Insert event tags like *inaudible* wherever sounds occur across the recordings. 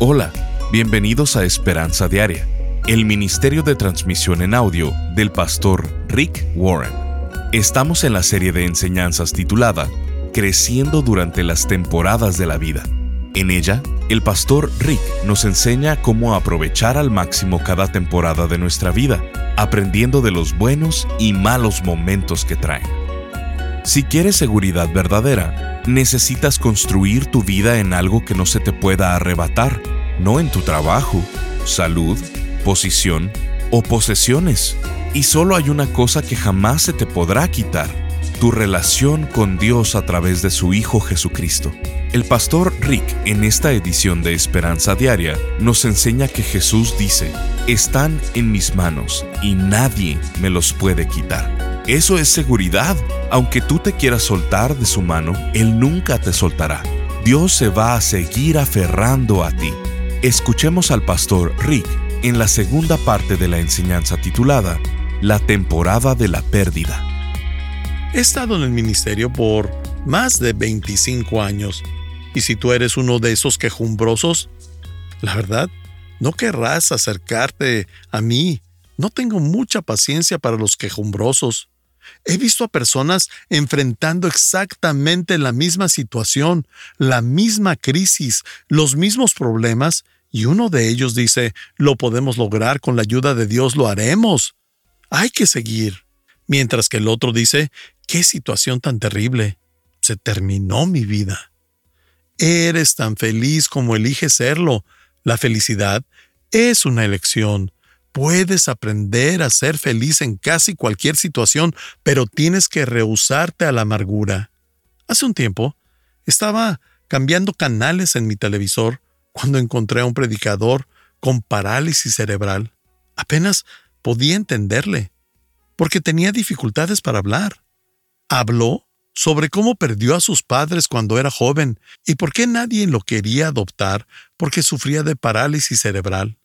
Hola, bienvenidos a Esperanza Diaria, el ministerio de transmisión en audio del pastor Rick Warren. Estamos en la serie de enseñanzas titulada Creciendo durante las temporadas de la vida. En ella, el pastor Rick nos enseña cómo aprovechar al máximo cada temporada de nuestra vida, aprendiendo de los buenos y malos momentos que traen. Si quieres seguridad verdadera, necesitas construir tu vida en algo que no se te pueda arrebatar, no en tu trabajo, salud, posición o posesiones. Y solo hay una cosa que jamás se te podrá quitar, tu relación con Dios a través de su Hijo Jesucristo. El pastor Rick en esta edición de Esperanza Diaria nos enseña que Jesús dice, están en mis manos y nadie me los puede quitar. Eso es seguridad. Aunque tú te quieras soltar de su mano, Él nunca te soltará. Dios se va a seguir aferrando a ti. Escuchemos al pastor Rick en la segunda parte de la enseñanza titulada La temporada de la pérdida. He estado en el ministerio por más de 25 años y si tú eres uno de esos quejumbrosos, la verdad, no querrás acercarte a mí. No tengo mucha paciencia para los quejumbrosos. He visto a personas enfrentando exactamente la misma situación, la misma crisis, los mismos problemas, y uno de ellos dice, lo podemos lograr con la ayuda de Dios, lo haremos. Hay que seguir. Mientras que el otro dice, qué situación tan terrible. Se terminó mi vida. Eres tan feliz como eliges serlo. La felicidad es una elección. Puedes aprender a ser feliz en casi cualquier situación, pero tienes que rehusarte a la amargura. Hace un tiempo, estaba cambiando canales en mi televisor cuando encontré a un predicador con parálisis cerebral. Apenas podía entenderle, porque tenía dificultades para hablar. Habló sobre cómo perdió a sus padres cuando era joven y por qué nadie lo quería adoptar porque sufría de parálisis cerebral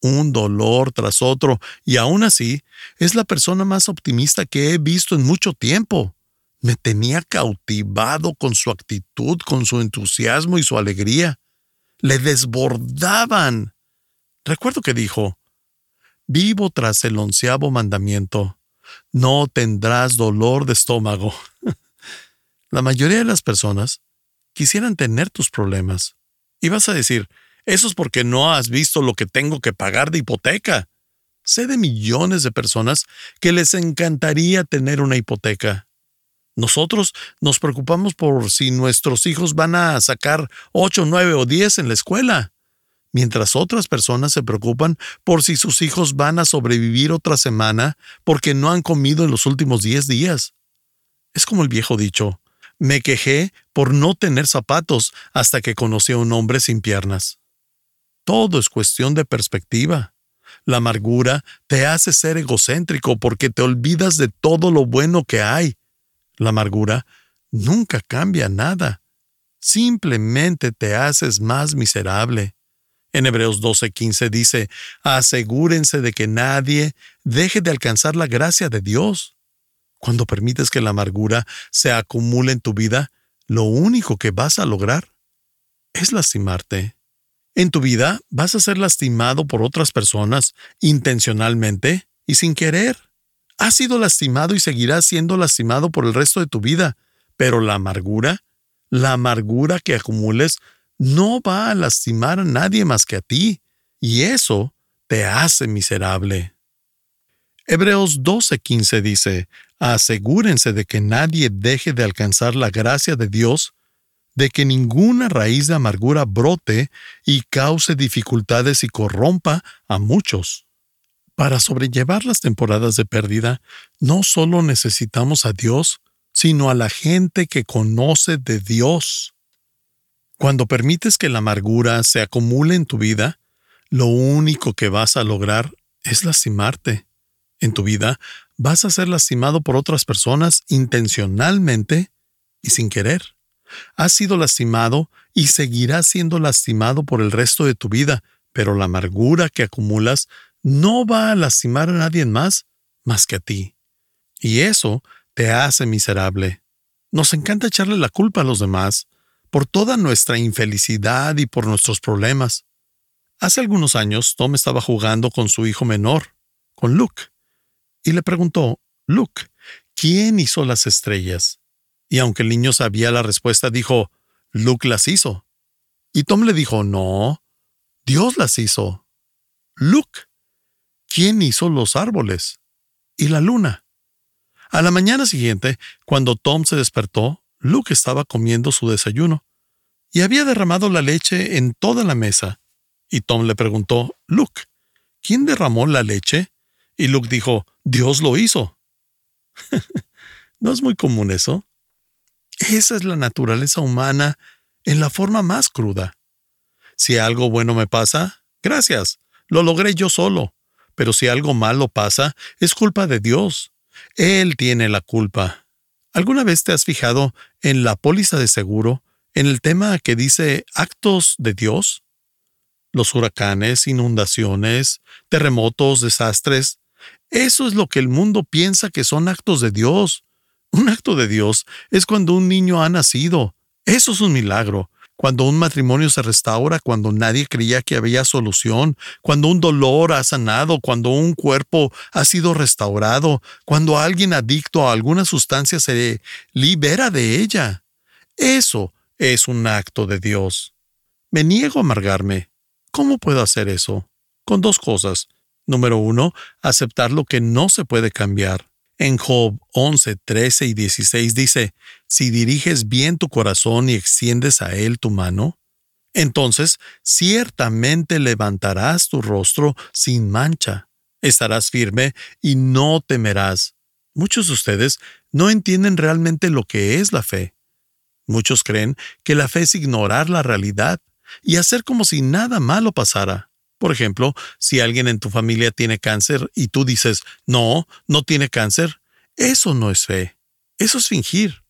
un dolor tras otro, y aún así es la persona más optimista que he visto en mucho tiempo. Me tenía cautivado con su actitud, con su entusiasmo y su alegría. Le desbordaban. Recuerdo que dijo, Vivo tras el onceavo mandamiento. No tendrás dolor de estómago. *laughs* la mayoría de las personas quisieran tener tus problemas. Y vas a decir, eso es porque no has visto lo que tengo que pagar de hipoteca. Sé de millones de personas que les encantaría tener una hipoteca. Nosotros nos preocupamos por si nuestros hijos van a sacar 8, 9 o 10 en la escuela, mientras otras personas se preocupan por si sus hijos van a sobrevivir otra semana porque no han comido en los últimos 10 días. Es como el viejo dicho, me quejé por no tener zapatos hasta que conocí a un hombre sin piernas. Todo es cuestión de perspectiva. La amargura te hace ser egocéntrico porque te olvidas de todo lo bueno que hay. La amargura nunca cambia nada. Simplemente te haces más miserable. En Hebreos 12:15 dice, asegúrense de que nadie deje de alcanzar la gracia de Dios. Cuando permites que la amargura se acumule en tu vida, lo único que vas a lograr es lastimarte. En tu vida vas a ser lastimado por otras personas intencionalmente y sin querer. Has sido lastimado y seguirás siendo lastimado por el resto de tu vida, pero la amargura, la amargura que acumules, no va a lastimar a nadie más que a ti, y eso te hace miserable. Hebreos 12:15 dice, Asegúrense de que nadie deje de alcanzar la gracia de Dios de que ninguna raíz de amargura brote y cause dificultades y corrompa a muchos. Para sobrellevar las temporadas de pérdida, no solo necesitamos a Dios, sino a la gente que conoce de Dios. Cuando permites que la amargura se acumule en tu vida, lo único que vas a lograr es lastimarte. En tu vida vas a ser lastimado por otras personas intencionalmente y sin querer. Has sido lastimado y seguirás siendo lastimado por el resto de tu vida, pero la amargura que acumulas no va a lastimar a nadie más más que a ti. Y eso te hace miserable. Nos encanta echarle la culpa a los demás, por toda nuestra infelicidad y por nuestros problemas. Hace algunos años, Tom estaba jugando con su hijo menor, con Luke, y le preguntó, Luke, ¿quién hizo las estrellas? Y aunque el niño sabía la respuesta, dijo, Luke las hizo. Y Tom le dijo, no, Dios las hizo. Luke, ¿quién hizo los árboles? Y la luna. A la mañana siguiente, cuando Tom se despertó, Luke estaba comiendo su desayuno y había derramado la leche en toda la mesa. Y Tom le preguntó, Luke, ¿quién derramó la leche? Y Luke dijo, Dios lo hizo. *laughs* ¿No es muy común eso? Esa es la naturaleza humana en la forma más cruda. Si algo bueno me pasa, gracias, lo logré yo solo. Pero si algo malo pasa, es culpa de Dios. Él tiene la culpa. ¿Alguna vez te has fijado en la póliza de seguro, en el tema que dice actos de Dios? Los huracanes, inundaciones, terremotos, desastres. Eso es lo que el mundo piensa que son actos de Dios. Un acto de Dios es cuando un niño ha nacido. Eso es un milagro cuando un matrimonio se restaura, cuando nadie creía que había solución, cuando un dolor ha sanado, cuando un cuerpo ha sido restaurado, cuando alguien adicto a alguna sustancia se libera de ella. Eso es un acto de Dios. Me niego a amargarme. ¿Cómo puedo hacer eso? Con dos cosas. Número uno, aceptar lo que no se puede cambiar. En Job 11, 13 y 16 dice, Si diriges bien tu corazón y extiendes a él tu mano, entonces ciertamente levantarás tu rostro sin mancha, estarás firme y no temerás. Muchos de ustedes no entienden realmente lo que es la fe. Muchos creen que la fe es ignorar la realidad y hacer como si nada malo pasara. Por ejemplo, si alguien en tu familia tiene cáncer y tú dices, no, no tiene cáncer, eso no es fe, eso es fingir.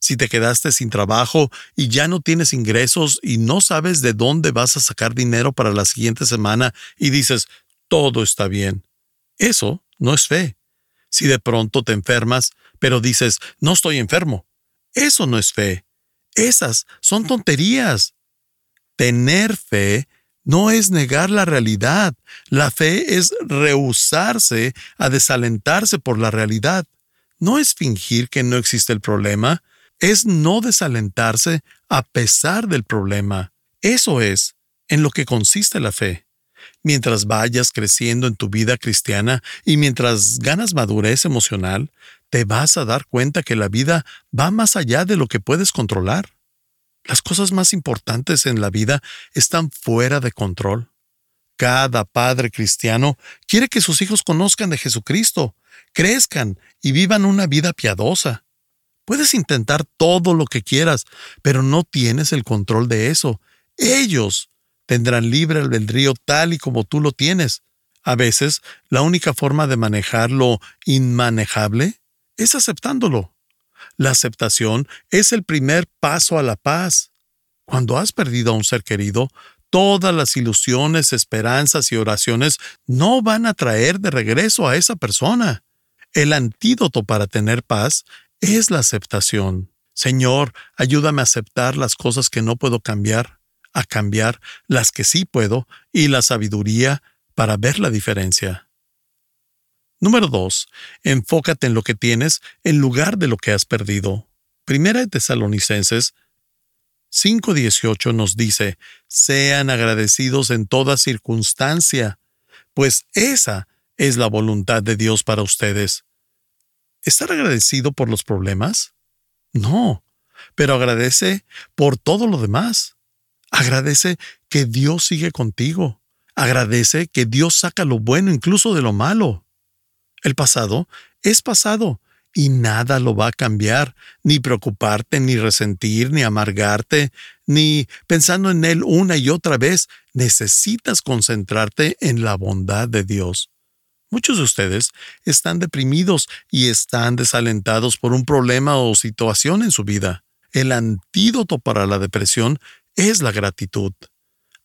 Si te quedaste sin trabajo y ya no tienes ingresos y no sabes de dónde vas a sacar dinero para la siguiente semana y dices, todo está bien, eso no es fe. Si de pronto te enfermas, pero dices, no estoy enfermo, eso no es fe. Esas son tonterías. Tener fe no es negar la realidad. La fe es rehusarse a desalentarse por la realidad. No es fingir que no existe el problema, es no desalentarse a pesar del problema. Eso es en lo que consiste la fe. Mientras vayas creciendo en tu vida cristiana y mientras ganas madurez emocional, te vas a dar cuenta que la vida va más allá de lo que puedes controlar. Las cosas más importantes en la vida están fuera de control. Cada padre cristiano quiere que sus hijos conozcan de Jesucristo, crezcan y vivan una vida piadosa. Puedes intentar todo lo que quieras, pero no tienes el control de eso. Ellos tendrán libre albedrío tal y como tú lo tienes. A veces, la única forma de manejar lo inmanejable es aceptándolo. La aceptación es el primer paso a la paz. Cuando has perdido a un ser querido, todas las ilusiones, esperanzas y oraciones no van a traer de regreso a esa persona. El antídoto para tener paz es la aceptación. Señor, ayúdame a aceptar las cosas que no puedo cambiar, a cambiar las que sí puedo y la sabiduría para ver la diferencia. Número 2. Enfócate en lo que tienes en lugar de lo que has perdido. Primera de Tesalonicenses 5.18 nos dice, sean agradecidos en toda circunstancia, pues esa es la voluntad de Dios para ustedes. ¿Estar agradecido por los problemas? No, pero agradece por todo lo demás. Agradece que Dios sigue contigo. Agradece que Dios saca lo bueno incluso de lo malo. El pasado es pasado y nada lo va a cambiar, ni preocuparte, ni resentir, ni amargarte, ni pensando en él una y otra vez. Necesitas concentrarte en la bondad de Dios. Muchos de ustedes están deprimidos y están desalentados por un problema o situación en su vida. El antídoto para la depresión es la gratitud.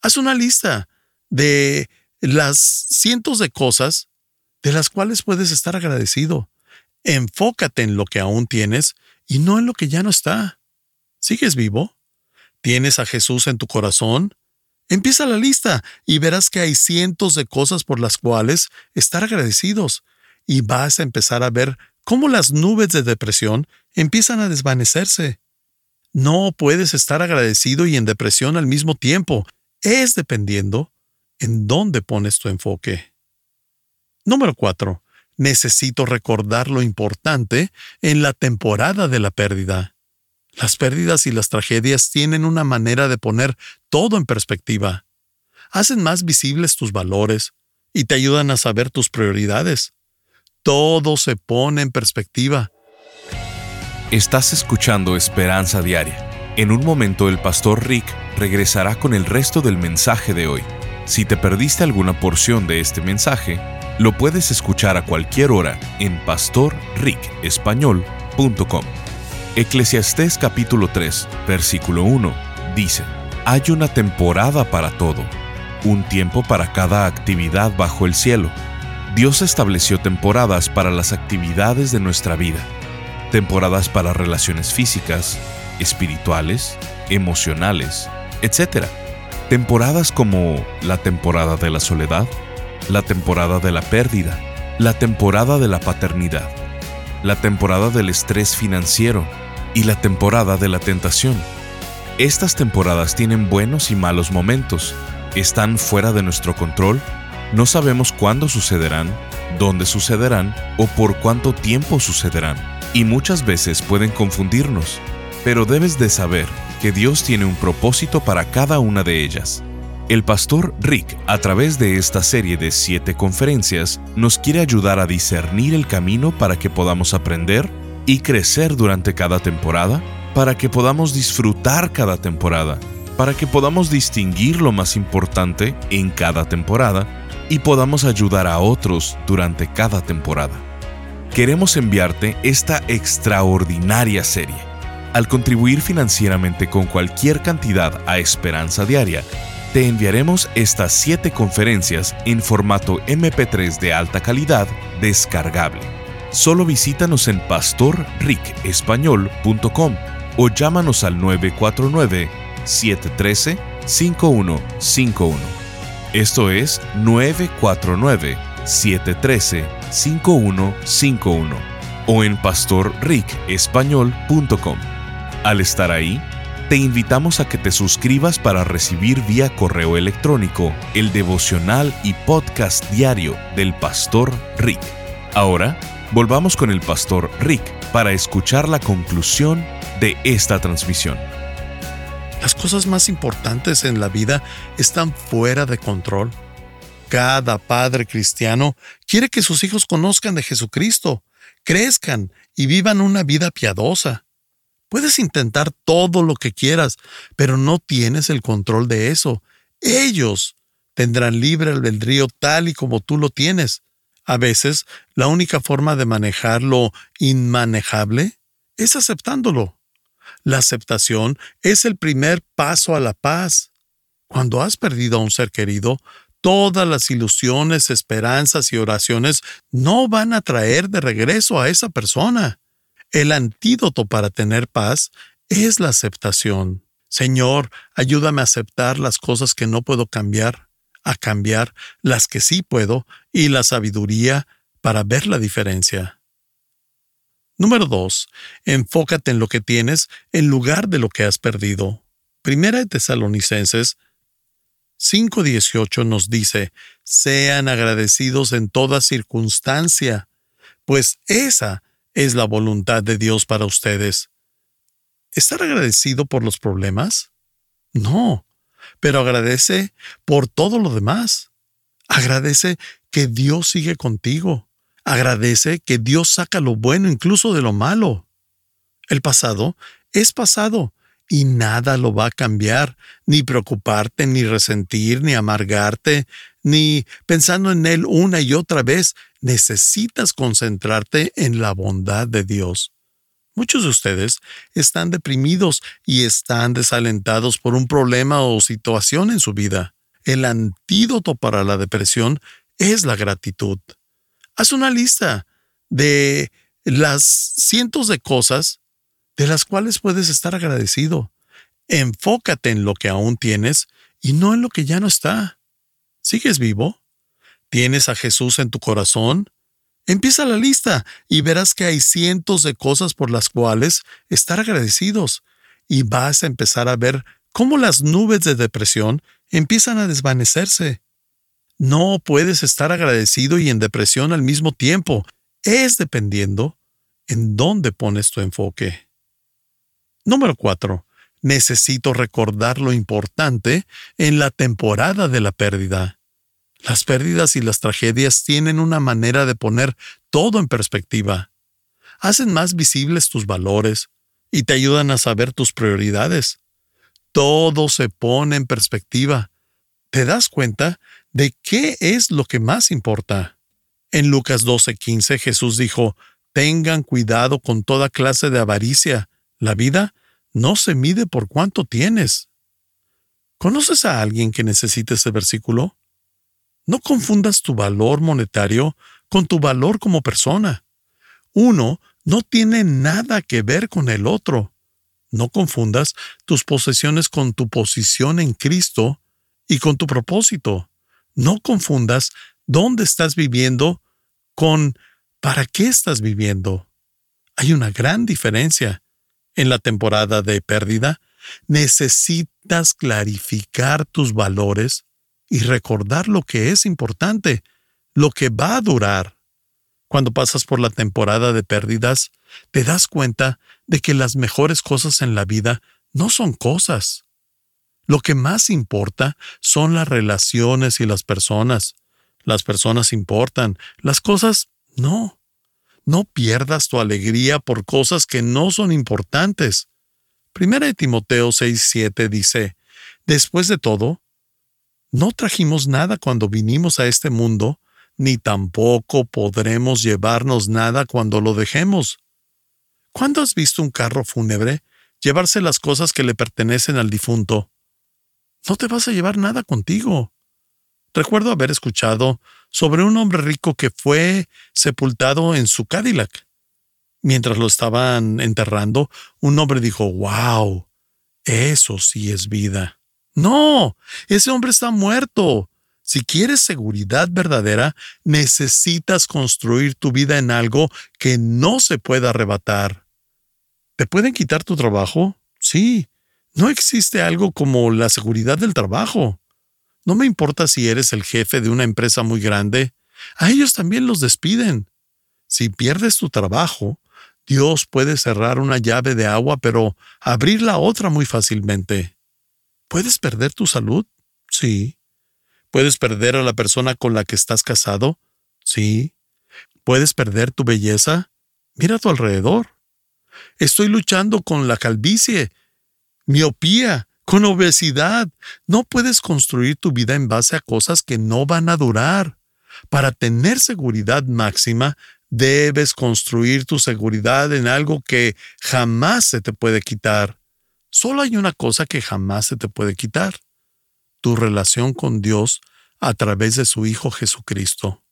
Haz una lista de las cientos de cosas de las cuales puedes estar agradecido. Enfócate en lo que aún tienes y no en lo que ya no está. ¿Sigues vivo? ¿Tienes a Jesús en tu corazón? Empieza la lista y verás que hay cientos de cosas por las cuales estar agradecidos y vas a empezar a ver cómo las nubes de depresión empiezan a desvanecerse. No puedes estar agradecido y en depresión al mismo tiempo. Es dependiendo en dónde pones tu enfoque. Número 4. Necesito recordar lo importante en la temporada de la pérdida. Las pérdidas y las tragedias tienen una manera de poner todo en perspectiva. Hacen más visibles tus valores y te ayudan a saber tus prioridades. Todo se pone en perspectiva. Estás escuchando Esperanza Diaria. En un momento el pastor Rick regresará con el resto del mensaje de hoy. Si te perdiste alguna porción de este mensaje, lo puedes escuchar a cualquier hora en pastorricespañol.com. Eclesiastés capítulo 3, versículo 1 dice, Hay una temporada para todo, un tiempo para cada actividad bajo el cielo. Dios estableció temporadas para las actividades de nuestra vida, temporadas para relaciones físicas, espirituales, emocionales, etc. Temporadas como la temporada de la soledad, la temporada de la pérdida, la temporada de la paternidad, la temporada del estrés financiero y la temporada de la tentación. Estas temporadas tienen buenos y malos momentos, están fuera de nuestro control, no sabemos cuándo sucederán, dónde sucederán o por cuánto tiempo sucederán, y muchas veces pueden confundirnos, pero debes de saber que Dios tiene un propósito para cada una de ellas. El pastor Rick, a través de esta serie de siete conferencias, nos quiere ayudar a discernir el camino para que podamos aprender y crecer durante cada temporada, para que podamos disfrutar cada temporada, para que podamos distinguir lo más importante en cada temporada y podamos ayudar a otros durante cada temporada. Queremos enviarte esta extraordinaria serie. Al contribuir financieramente con cualquier cantidad a Esperanza Diaria, te enviaremos estas 7 conferencias en formato MP3 de alta calidad descargable. Solo visítanos en pastorricespañol.com o llámanos al 949-713-5151. Esto es 949-713-5151 o en pastorricespañol.com. Al estar ahí, te invitamos a que te suscribas para recibir vía correo electrónico el devocional y podcast diario del Pastor Rick. Ahora, volvamos con el Pastor Rick para escuchar la conclusión de esta transmisión. Las cosas más importantes en la vida están fuera de control. Cada padre cristiano quiere que sus hijos conozcan de Jesucristo, crezcan y vivan una vida piadosa. Puedes intentar todo lo que quieras, pero no tienes el control de eso. Ellos tendrán libre albedrío tal y como tú lo tienes. A veces, la única forma de manejar lo inmanejable es aceptándolo. La aceptación es el primer paso a la paz. Cuando has perdido a un ser querido, todas las ilusiones, esperanzas y oraciones no van a traer de regreso a esa persona. El antídoto para tener paz es la aceptación. Señor, ayúdame a aceptar las cosas que no puedo cambiar, a cambiar las que sí puedo y la sabiduría para ver la diferencia. Número 2. Enfócate en lo que tienes en lugar de lo que has perdido. Primera de Tesalonicenses 5.18 nos dice, sean agradecidos en toda circunstancia, pues esa es la voluntad de Dios para ustedes. ¿Estar agradecido por los problemas? No, pero agradece por todo lo demás. Agradece que Dios sigue contigo. Agradece que Dios saca lo bueno incluso de lo malo. El pasado es pasado y nada lo va a cambiar, ni preocuparte, ni resentir, ni amargarte, ni pensando en él una y otra vez. Necesitas concentrarte en la bondad de Dios. Muchos de ustedes están deprimidos y están desalentados por un problema o situación en su vida. El antídoto para la depresión es la gratitud. Haz una lista de las cientos de cosas de las cuales puedes estar agradecido. Enfócate en lo que aún tienes y no en lo que ya no está. ¿Sigues vivo? ¿Tienes a Jesús en tu corazón? Empieza la lista y verás que hay cientos de cosas por las cuales estar agradecidos y vas a empezar a ver cómo las nubes de depresión empiezan a desvanecerse. No puedes estar agradecido y en depresión al mismo tiempo. Es dependiendo en dónde pones tu enfoque. Número 4. Necesito recordar lo importante en la temporada de la pérdida. Las pérdidas y las tragedias tienen una manera de poner todo en perspectiva. Hacen más visibles tus valores y te ayudan a saber tus prioridades. Todo se pone en perspectiva. Te das cuenta de qué es lo que más importa. En Lucas 12:15 Jesús dijo, Tengan cuidado con toda clase de avaricia. La vida no se mide por cuánto tienes. ¿Conoces a alguien que necesite ese versículo? No confundas tu valor monetario con tu valor como persona. Uno no tiene nada que ver con el otro. No confundas tus posesiones con tu posición en Cristo y con tu propósito. No confundas dónde estás viviendo con para qué estás viviendo. Hay una gran diferencia. En la temporada de pérdida, necesitas clarificar tus valores y recordar lo que es importante, lo que va a durar. Cuando pasas por la temporada de pérdidas, te das cuenta de que las mejores cosas en la vida no son cosas, lo que más importa son las relaciones y las personas. Las personas importan, las cosas no. No pierdas tu alegría por cosas que no son importantes. Primera de Timoteo 6:7 dice, Después de todo, no trajimos nada cuando vinimos a este mundo, ni tampoco podremos llevarnos nada cuando lo dejemos. ¿Cuándo has visto un carro fúnebre llevarse las cosas que le pertenecen al difunto? no te vas a llevar nada contigo. Recuerdo haber escuchado sobre un hombre rico que fue sepultado en su Cadillac. Mientras lo estaban enterrando, un hombre dijo, ¡Wow! Eso sí es vida. No, ese hombre está muerto. Si quieres seguridad verdadera, necesitas construir tu vida en algo que no se pueda arrebatar. ¿Te pueden quitar tu trabajo? Sí, no existe algo como la seguridad del trabajo. No me importa si eres el jefe de una empresa muy grande, a ellos también los despiden. Si pierdes tu trabajo, Dios puede cerrar una llave de agua, pero abrir la otra muy fácilmente. ¿Puedes perder tu salud? Sí. ¿Puedes perder a la persona con la que estás casado? Sí. ¿Puedes perder tu belleza? Mira a tu alrededor. Estoy luchando con la calvicie miopía, con obesidad. No puedes construir tu vida en base a cosas que no van a durar. Para tener seguridad máxima, debes construir tu seguridad en algo que jamás se te puede quitar. Solo hay una cosa que jamás se te puede quitar. Tu relación con Dios a través de su Hijo Jesucristo.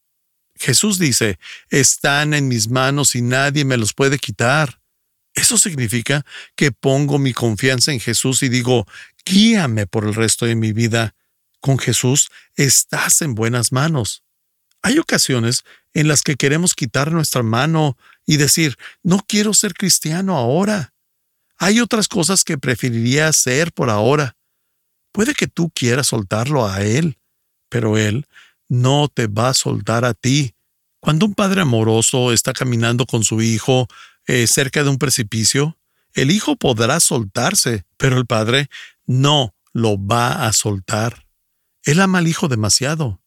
Jesús dice, están en mis manos y nadie me los puede quitar. Eso significa que pongo mi confianza en Jesús y digo, guíame por el resto de mi vida. Con Jesús estás en buenas manos. Hay ocasiones en las que queremos quitar nuestra mano y decir, no quiero ser cristiano ahora. Hay otras cosas que preferiría hacer por ahora. Puede que tú quieras soltarlo a Él, pero Él no te va a soltar a ti. Cuando un padre amoroso está caminando con su hijo eh, cerca de un precipicio, el hijo podrá soltarse, pero el padre no lo va a soltar. Él ama al hijo demasiado.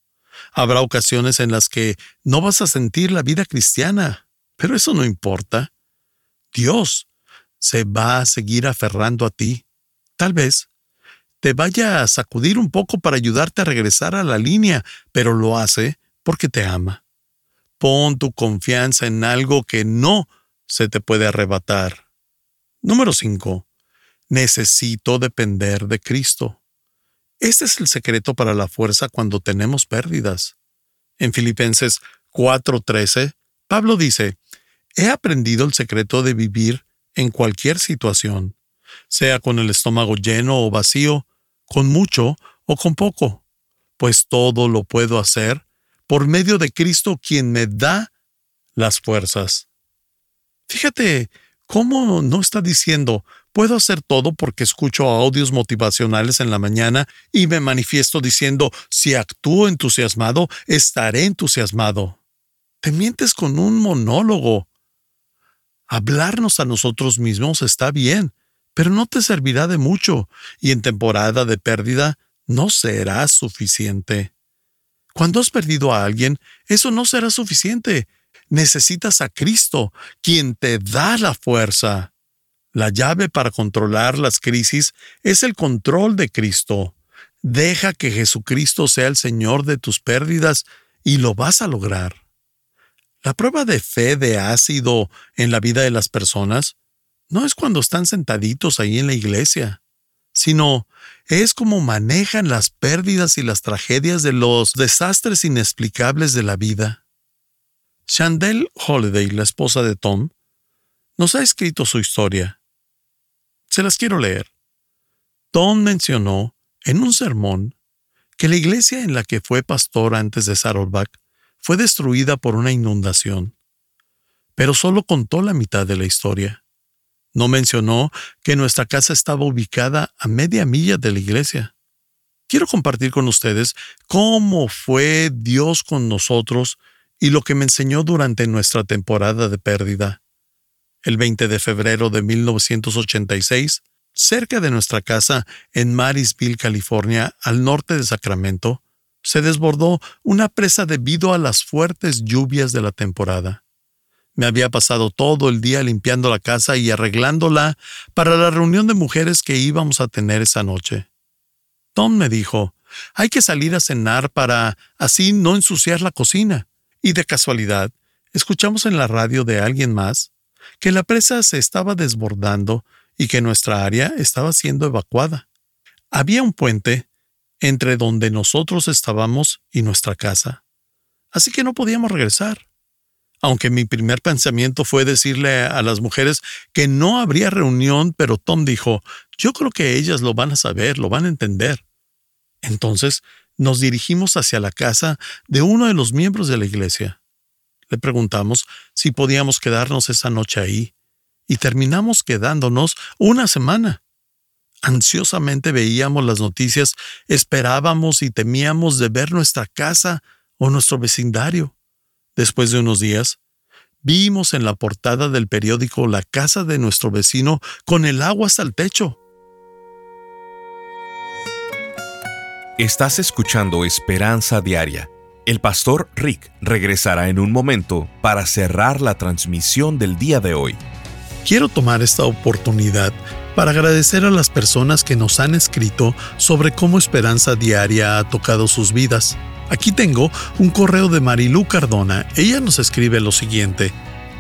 Habrá ocasiones en las que no vas a sentir la vida cristiana, pero eso no importa. Dios se va a seguir aferrando a ti. Tal vez te vaya a sacudir un poco para ayudarte a regresar a la línea, pero lo hace porque te ama. Pon tu confianza en algo que no se te puede arrebatar. Número 5. Necesito depender de Cristo. Este es el secreto para la fuerza cuando tenemos pérdidas. En Filipenses 4:13, Pablo dice, He aprendido el secreto de vivir en cualquier situación, sea con el estómago lleno o vacío, con mucho o con poco, pues todo lo puedo hacer por medio de Cristo quien me da las fuerzas. Fíjate cómo no está diciendo, puedo hacer todo porque escucho audios motivacionales en la mañana y me manifiesto diciendo, si actúo entusiasmado, estaré entusiasmado. Te mientes con un monólogo. Hablarnos a nosotros mismos está bien, pero no te servirá de mucho, y en temporada de pérdida no será suficiente. Cuando has perdido a alguien, eso no será suficiente. Necesitas a Cristo, quien te da la fuerza. La llave para controlar las crisis es el control de Cristo. Deja que Jesucristo sea el Señor de tus pérdidas y lo vas a lograr. La prueba de fe de ácido en la vida de las personas no es cuando están sentaditos ahí en la iglesia, sino es como manejan las pérdidas y las tragedias de los desastres inexplicables de la vida. Chandel Holiday, la esposa de Tom, nos ha escrito su historia. Se las quiero leer. Tom mencionó en un sermón que la iglesia en la que fue pastor antes de Saddleback fue destruida por una inundación, pero solo contó la mitad de la historia. No mencionó que nuestra casa estaba ubicada a media milla de la iglesia. Quiero compartir con ustedes cómo fue Dios con nosotros y lo que me enseñó durante nuestra temporada de pérdida. El 20 de febrero de 1986, cerca de nuestra casa en Marysville, California, al norte de Sacramento, se desbordó una presa debido a las fuertes lluvias de la temporada. Me había pasado todo el día limpiando la casa y arreglándola para la reunión de mujeres que íbamos a tener esa noche. Tom me dijo, hay que salir a cenar para así no ensuciar la cocina. Y de casualidad, escuchamos en la radio de alguien más que la presa se estaba desbordando y que nuestra área estaba siendo evacuada. Había un puente entre donde nosotros estábamos y nuestra casa. Así que no podíamos regresar. Aunque mi primer pensamiento fue decirle a las mujeres que no habría reunión, pero Tom dijo, yo creo que ellas lo van a saber, lo van a entender. Entonces nos dirigimos hacia la casa de uno de los miembros de la iglesia. Le preguntamos si podíamos quedarnos esa noche ahí, y terminamos quedándonos una semana. Ansiosamente veíamos las noticias, esperábamos y temíamos de ver nuestra casa o nuestro vecindario. Después de unos días, vimos en la portada del periódico la casa de nuestro vecino con el agua hasta el techo. Estás escuchando Esperanza Diaria. El pastor Rick regresará en un momento para cerrar la transmisión del día de hoy. Quiero tomar esta oportunidad para agradecer a las personas que nos han escrito sobre cómo Esperanza Diaria ha tocado sus vidas. Aquí tengo un correo de Marilú Cardona. Ella nos escribe lo siguiente.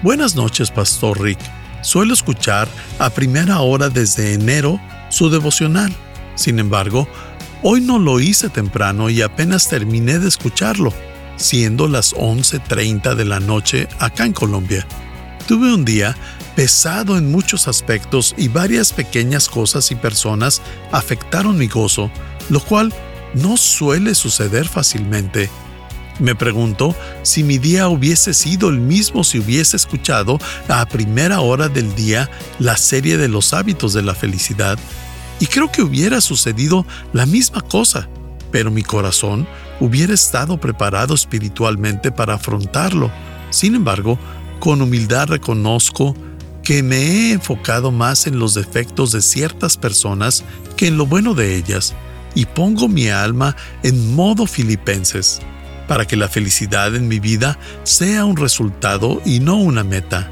Buenas noches, Pastor Rick. Suelo escuchar a primera hora desde enero su devocional. Sin embargo, hoy no lo hice temprano y apenas terminé de escucharlo, siendo las 11.30 de la noche acá en Colombia. Tuve un día pesado en muchos aspectos y varias pequeñas cosas y personas afectaron mi gozo, lo cual no suele suceder fácilmente. Me pregunto si mi día hubiese sido el mismo si hubiese escuchado a primera hora del día la serie de los hábitos de la felicidad. Y creo que hubiera sucedido la misma cosa, pero mi corazón hubiera estado preparado espiritualmente para afrontarlo. Sin embargo, con humildad reconozco que me he enfocado más en los defectos de ciertas personas que en lo bueno de ellas y pongo mi alma en modo filipenses, para que la felicidad en mi vida sea un resultado y no una meta.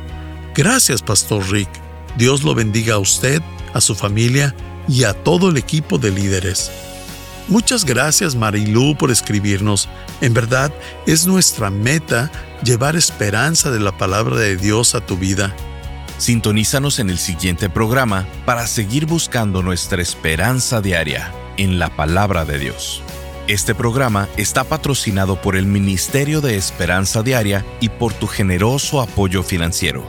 Gracias, Pastor Rick. Dios lo bendiga a usted, a su familia y a todo el equipo de líderes. Muchas gracias Marilú por escribirnos. En verdad es nuestra meta llevar esperanza de la palabra de Dios a tu vida. Sintonízanos en el siguiente programa para seguir buscando nuestra esperanza diaria en la palabra de Dios. Este programa está patrocinado por el Ministerio de Esperanza Diaria y por tu generoso apoyo financiero.